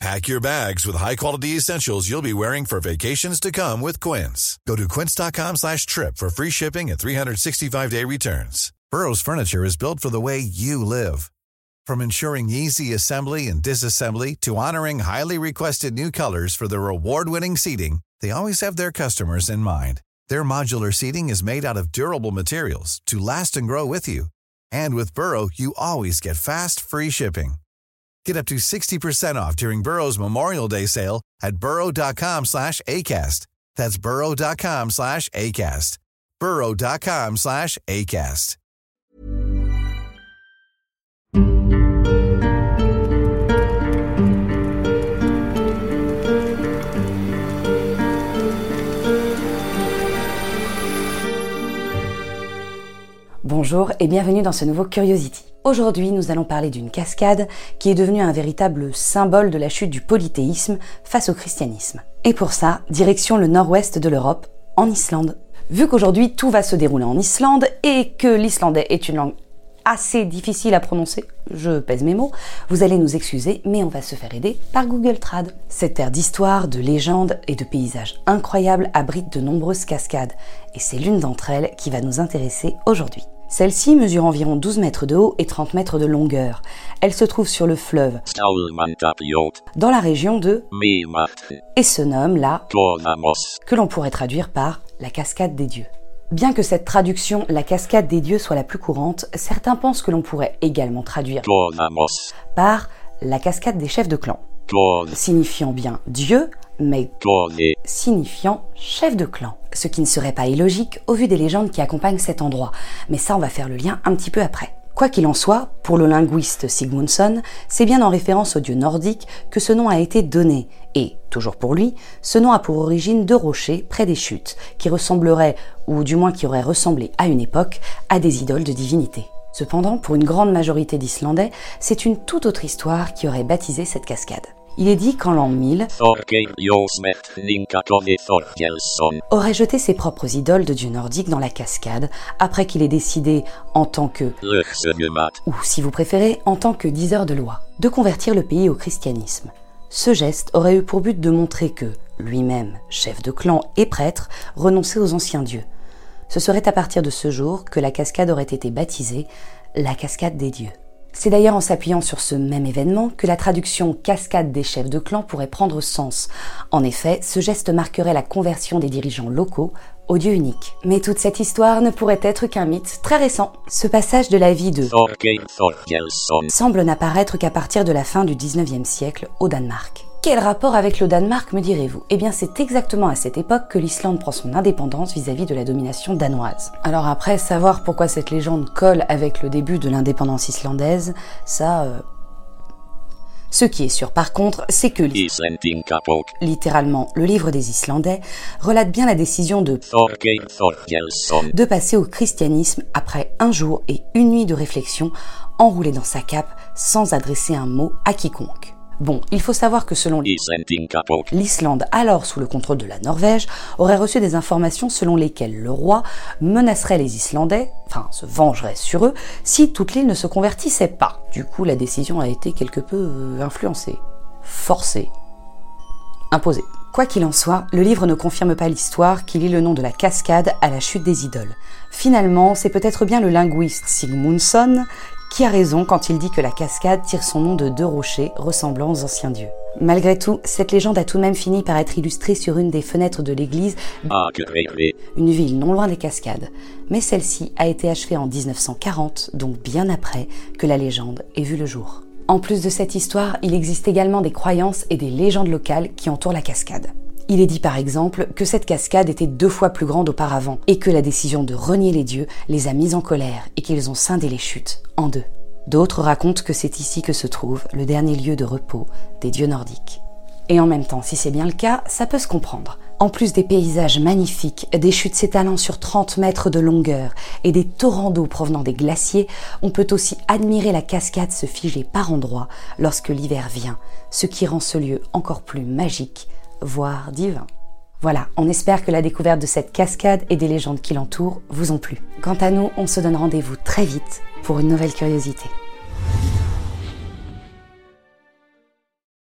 Pack your bags with high-quality essentials you'll be wearing for vacations to come with Quince. Go to quince.com slash trip for free shipping and 365-day returns. Burrow's furniture is built for the way you live. From ensuring easy assembly and disassembly to honoring highly requested new colors for their award-winning seating, they always have their customers in mind. Their modular seating is made out of durable materials to last and grow with you. And with Burrow, you always get fast, free shipping. Get up to 60% off during Burrow's Memorial Day sale at burrow.com slash ACAST. That's burrow.com slash ACAST. burrow.com slash ACAST. Bonjour et bienvenue dans ce nouveau Curiosity. Aujourd'hui, nous allons parler d'une cascade qui est devenue un véritable symbole de la chute du polythéisme face au christianisme. Et pour ça, direction le nord-ouest de l'Europe, en Islande. Vu qu'aujourd'hui tout va se dérouler en Islande et que l'islandais est une langue assez difficile à prononcer, je pèse mes mots, vous allez nous excuser, mais on va se faire aider par Google Trad. Cette terre d'histoire, de légendes et de paysages incroyables abrite de nombreuses cascades, et c'est l'une d'entre elles qui va nous intéresser aujourd'hui. Celle-ci mesure environ 12 mètres de haut et 30 mètres de longueur. Elle se trouve sur le fleuve, dans la région de et se nomme la que l'on pourrait traduire par la cascade des dieux. Bien que cette traduction, la cascade des dieux, soit la plus courante, certains pensent que l'on pourrait également traduire par la cascade des chefs de clan, signifiant bien dieu, mais signifiant chef de clan. Ce qui ne serait pas illogique au vu des légendes qui accompagnent cet endroit, mais ça on va faire le lien un petit peu après. Quoi qu'il en soit, pour le linguiste Sigmundsson, c'est bien en référence au dieu nordique que ce nom a été donné, et, toujours pour lui, ce nom a pour origine deux rochers près des chutes, qui ressembleraient, ou du moins qui auraient ressemblé à une époque, à des idoles de divinité. Cependant, pour une grande majorité d'Islandais, c'est une toute autre histoire qui aurait baptisé cette cascade. Il est dit qu'en l'an 1000, aurait jeté ses propres idoles de dieux nordiques dans la cascade, après qu'il ait décidé, en tant que, ou si vous préférez, en tant que diseur de loi, de convertir le pays au christianisme. Ce geste aurait eu pour but de montrer que, lui-même, chef de clan et prêtre, renonçait aux anciens dieux. Ce serait à partir de ce jour que la cascade aurait été baptisée la cascade des dieux. C'est d'ailleurs en s'appuyant sur ce même événement que la traduction cascade des chefs de clan pourrait prendre sens. En effet, ce geste marquerait la conversion des dirigeants locaux au dieu unique. Mais toute cette histoire ne pourrait être qu'un mythe très récent. Ce passage de la vie de semble n'apparaître qu'à partir de la fin du 19e siècle au Danemark. Quel rapport avec le Danemark, me direz-vous? Eh bien, c'est exactement à cette époque que l'Islande prend son indépendance vis-à-vis de la domination danoise. Alors après, savoir pourquoi cette légende colle avec le début de l'indépendance islandaise, ça... Euh, ce qui est sûr par contre, c'est que littéralement le livre des Islandais relate bien la décision de de passer au christianisme après un jour et une nuit de réflexion enroulé dans sa cape sans adresser un mot à quiconque. Bon, il faut savoir que selon l'Islande, alors sous le contrôle de la Norvège, aurait reçu des informations selon lesquelles le roi menacerait les Islandais, enfin se vengerait sur eux, si toute l'île ne se convertissait pas. Du coup, la décision a été quelque peu euh, influencée, forcée, imposée. Quoi qu'il en soit, le livre ne confirme pas l'histoire qui lit le nom de la cascade à la chute des idoles. Finalement, c'est peut-être bien le linguiste Sigmundsson qui a raison quand il dit que la cascade tire son nom de deux rochers ressemblant aux anciens dieux? Malgré tout, cette légende a tout de même fini par être illustrée sur une des fenêtres de l'église, une ville non loin des cascades. Mais celle-ci a été achevée en 1940, donc bien après que la légende ait vu le jour. En plus de cette histoire, il existe également des croyances et des légendes locales qui entourent la cascade. Il est dit par exemple que cette cascade était deux fois plus grande auparavant et que la décision de renier les dieux les a mis en colère et qu'ils ont scindé les chutes en deux. D'autres racontent que c'est ici que se trouve le dernier lieu de repos des dieux nordiques. Et en même temps, si c'est bien le cas, ça peut se comprendre. En plus des paysages magnifiques, des chutes s'étalant sur 30 mètres de longueur et des torrents d'eau provenant des glaciers, on peut aussi admirer la cascade se figer par endroits lorsque l'hiver vient, ce qui rend ce lieu encore plus magique, voire divin. Voilà, on espère que la découverte de cette cascade et des légendes qui l'entourent vous ont plu. Quant à nous, on se donne rendez-vous très vite pour une nouvelle curiosité.